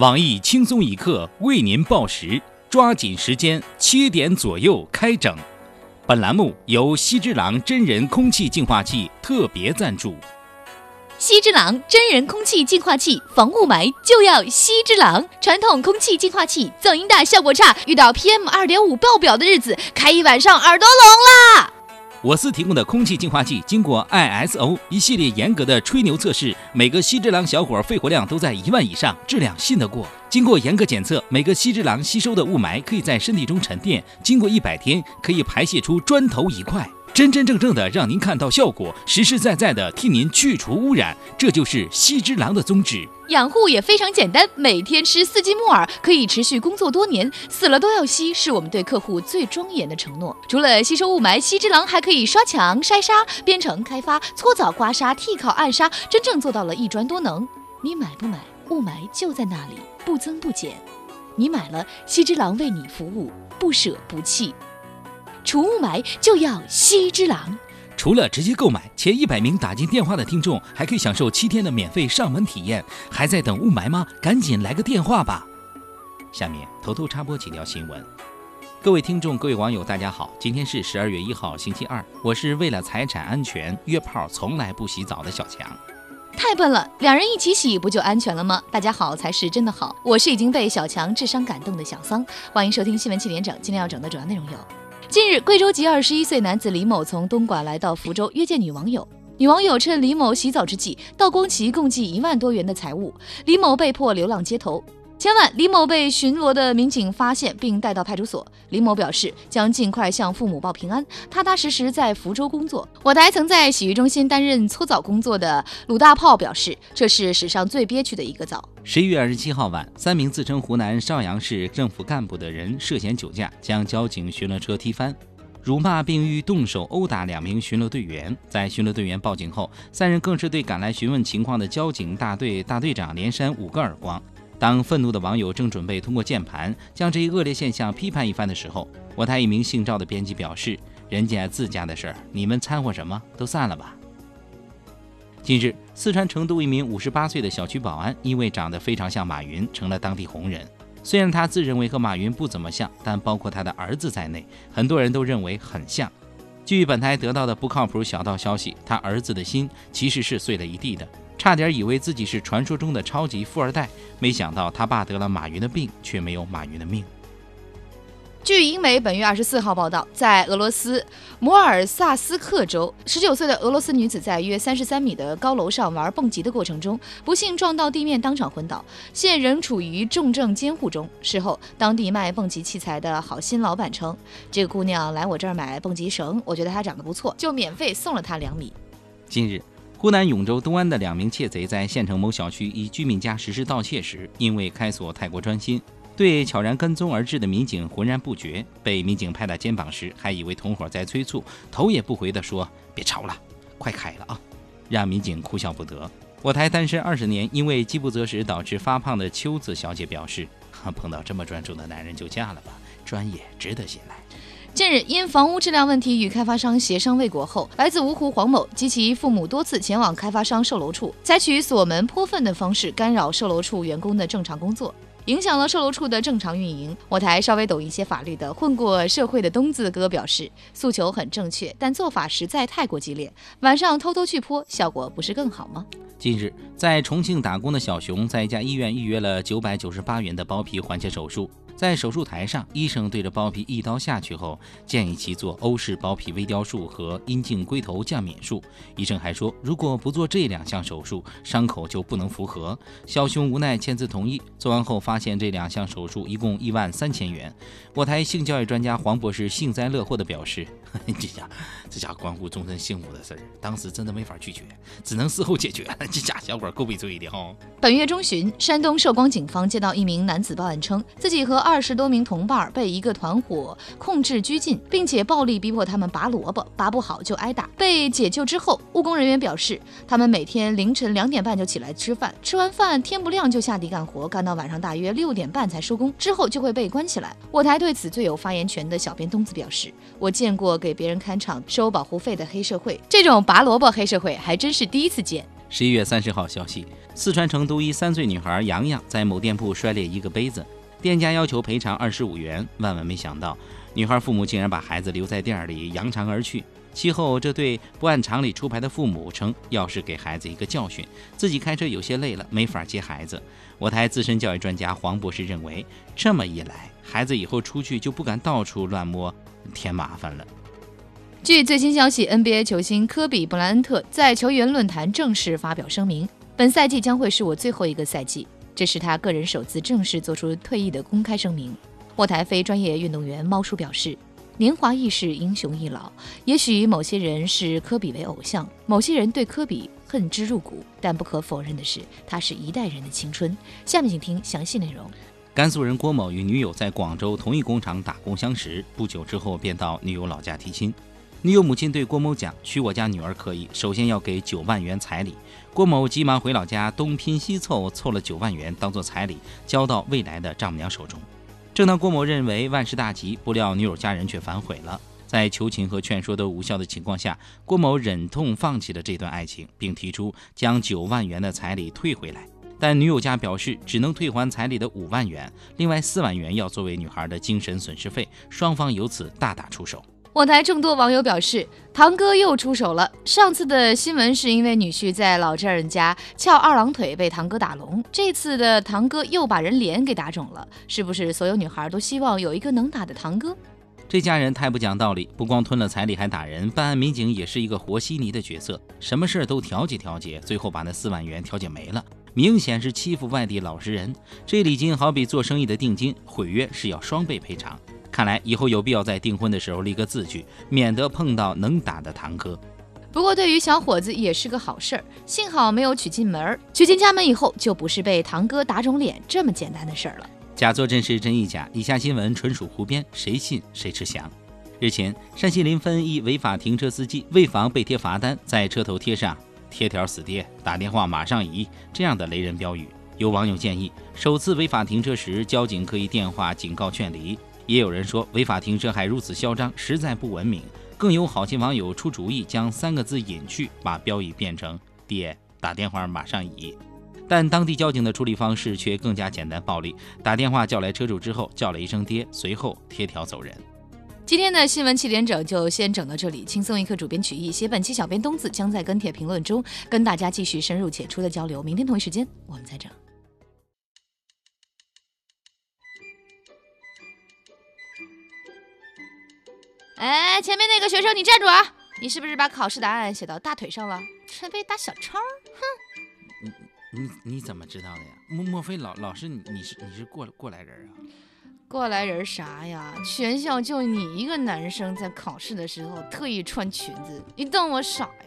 网易轻松一刻为您报时，抓紧时间，七点左右开整。本栏目由西之狼真人空气净化器特别赞助。西之狼真人空气净化器，防雾霾就要西之狼。传统空气净化器噪音大，效果差，遇到 PM 二点五爆表的日子，开一晚上耳朵聋啦。我司提供的空气净化器经过 ISO 一系列严格的吹牛测试，每个锡之狼小伙肺活量都在一万以上，质量信得过。经过严格检测，每个锡之狼吸收的雾霾可以在身体中沉淀，经过一百天可以排泄出砖头一块。真真正正的让您看到效果，实实在在的替您去除污染，这就是西之狼的宗旨。养护也非常简单，每天吃四季木耳，可以持续工作多年，死了都要吸，是我们对客户最庄严的承诺。除了吸收雾霾，西之狼还可以刷墙、筛沙、编程、开发、搓澡、刮痧、替烤、暗杀，真正做到了一专多能。你买不买？雾霾就在那里，不增不减。你买了，西之狼为你服务，不舍不弃。除雾霾就要西之狼。除了直接购买，前一百名打进电话的听众还可以享受七天的免费上门体验。还在等雾霾吗？赶紧来个电话吧！下面偷偷插播几条新闻。各位听众、各位网友，大家好，今天是十二月一号，星期二。我是为了财产安全约炮从来不洗澡的小强。太笨了，两人一起洗不就安全了吗？大家好才是真的好。我是已经被小强智商感动的小桑。欢迎收听新闻七点整，今天要整的主要内容有。近日，贵州籍二十一岁男子李某从东莞来到福州约见女网友，女网友趁李某洗澡之际盗光其共计一万多元的财物，李某被迫流浪街头。前晚，李某被巡逻的民警发现并带到派出所。李某表示将尽快向父母报平安，踏踏实实在福州工作。我台曾在洗浴中心担任搓澡工作的鲁大炮表示，这是史上最憋屈的一个澡。十一月二十七号晚，三名自称湖南邵阳市政府干部的人涉嫌酒驾，将交警巡逻车踢翻，辱骂并欲动手殴打两名巡逻队员。在巡逻队员报警后，三人更是对赶来询问情况的交警大队大队长连扇五个耳光。当愤怒的网友正准备通过键盘将这一恶劣现象批判一番的时候，我台一名姓赵的编辑表示：“人家自家的事儿，你们掺和什么？都散了吧。”近日，四川成都一名五十八岁的小区保安因为长得非常像马云，成了当地红人。虽然他自认为和马云不怎么像，但包括他的儿子在内，很多人都认为很像。据本台得到的不靠谱小道消息，他儿子的心其实是碎了一地的。差点以为自己是传说中的超级富二代，没想到他爸得了马云的病，却没有马云的命。据英媒本月二十四号报道，在俄罗斯摩尔萨斯克州，十九岁的俄罗斯女子在约三十三米的高楼上玩蹦极的过程中，不幸撞到地面，当场昏倒，现仍处于重症监护中。事后，当地卖蹦极器材的好心老板称，这个姑娘来我这儿买蹦极绳，我觉得她长得不错，就免费送了她两米。近日。湖南永州东安的两名窃贼在县城某小区一居民家实施盗窃时，因为开锁太过专心，对悄然跟踪而至的民警浑然不觉。被民警拍打肩膀时，还以为同伙在催促，头也不回地说：“别吵了，快开了啊！”让民警哭笑不得。我台单身二十年，因为饥不择食导致发胖的秋子小姐表示：“碰到这么专注的男人就嫁了吧，专业值得信赖。”近日，因房屋质量问题与开发商协商未果后，来自芜湖黄某及其父母多次前往开发商售楼处，采取锁门泼粪的方式干扰售楼处员工的正常工作，影响了售楼处的正常运营。我台稍微懂一些法律的混过社会的东子哥表示，诉求很正确，但做法实在太过激烈，晚上偷偷去泼，效果不是更好吗？近日，在重庆打工的小熊在一家医院预约了九百九十八元的包皮环切手术。在手术台上，医生对着包皮一刀下去后，建议其做欧式包皮微雕术和阴茎龟头降敏术。医生还说，如果不做这两项手术，伤口就不能复合。小熊无奈签字同意。做完后发现，这两项手术一共一万三千元。我台性教育专家黄博士幸灾乐祸地表示：“ 这家这家关乎终身幸福的事儿，当时真的没法拒绝，只能事后解决。这家小伙够悲催的哈。”本月中旬，山东寿光警方接到一名男子报案称，自己和二二十多名同伴被一个团伙控制拘禁，并且暴力逼迫他们拔萝卜，拔不好就挨打。被解救之后，务工人员表示，他们每天凌晨两点半就起来吃饭，吃完饭天不亮就下地干活，干到晚上大约六点半才收工，之后就会被关起来。我台对此最有发言权的小编东子表示，我见过给别人看场收保护费的黑社会，这种拔萝卜黑社会还真是第一次见。十一月三十号消息，四川成都一三岁女孩洋洋在某店铺摔裂一个杯子，店家要求赔偿二十五元。万万没想到，女孩父母竟然把孩子留在店里扬长而去。其后，这对不按常理出牌的父母称，要是给孩子一个教训，自己开车有些累了，没法接孩子。我台资深教育专家黄博士认为，这么一来，孩子以后出去就不敢到处乱摸，添麻烦了。据最新消息，NBA 球星科比·布莱恩特在球员论坛正式发表声明：本赛季将会是我最后一个赛季，这是他个人首次正式做出退役的公开声明。莫台非专业运动员猫叔表示：“年华易逝，英雄易老。也许某些人视科比为偶像，某些人对科比恨之入骨，但不可否认的是，他是一代人的青春。”下面请听详细内容。甘肃人郭某与女友在广州同一工厂打工相识，不久之后便到女友老家提亲。女友母亲对郭某讲：“娶我家女儿可以，首先要给九万元彩礼。”郭某急忙回老家，东拼西凑，凑了九万元当做彩礼，交到未来的丈母娘手中。正当郭某认为万事大吉，不料女友家人却反悔了。在求情和劝说都无效的情况下，郭某忍痛放弃了这段爱情，并提出将九万元的彩礼退回来。但女友家表示只能退还彩礼的五万元，另外四万元要作为女孩的精神损失费。双方由此大打出手。我台众多网友表示，堂哥又出手了。上次的新闻是因为女婿在老丈人家翘二郎腿被堂哥打聋，这次的堂哥又把人脸给打肿了。是不是所有女孩都希望有一个能打的堂哥？这家人太不讲道理，不光吞了彩礼还打人。办案民警也是一个和稀泥的角色，什么事儿都调解调解，最后把那四万元调解没了，明显是欺负外地老实人。这礼金好比做生意的定金，毁约是要双倍赔偿。看来以后有必要在订婚的时候立个字据，免得碰到能打的堂哥。不过对于小伙子也是个好事儿，幸好没有娶进门儿。娶进家门以后，就不是被堂哥打肿脸这么简单的事儿了。假作真时真亦假，以下新闻纯属胡编，谁信谁吃翔。日前，山西临汾一违法停车司机为防被贴罚单，在车头贴上“贴条死爹，打电话马上移”这样的雷人标语。有网友建议，首次违法停车时，交警可以电话警告劝离。也有人说违法停车还如此嚣张，实在不文明。更有好心网友出主意，将三个字隐去，把标语变成“爹打电话马上移”。但当地交警的处理方式却更加简单暴力，打电话叫来车主之后，叫了一声“爹”，随后贴条走人。今天的新闻七点整就先整到这里，轻松一刻，主编曲艺，写本期小编东子将在跟帖评论中跟大家继续深入浅出的交流。明天同一时间我们再整。哎，前面那个学生，你站住啊！你是不是把考试答案写到大腿上了，准备打小抄？哼！你你你怎么知道的呀？莫莫非老老师你你是你是过过来人啊？过来人啥呀？全校就你一个男生在考试的时候特意穿裙子，你当我傻呀？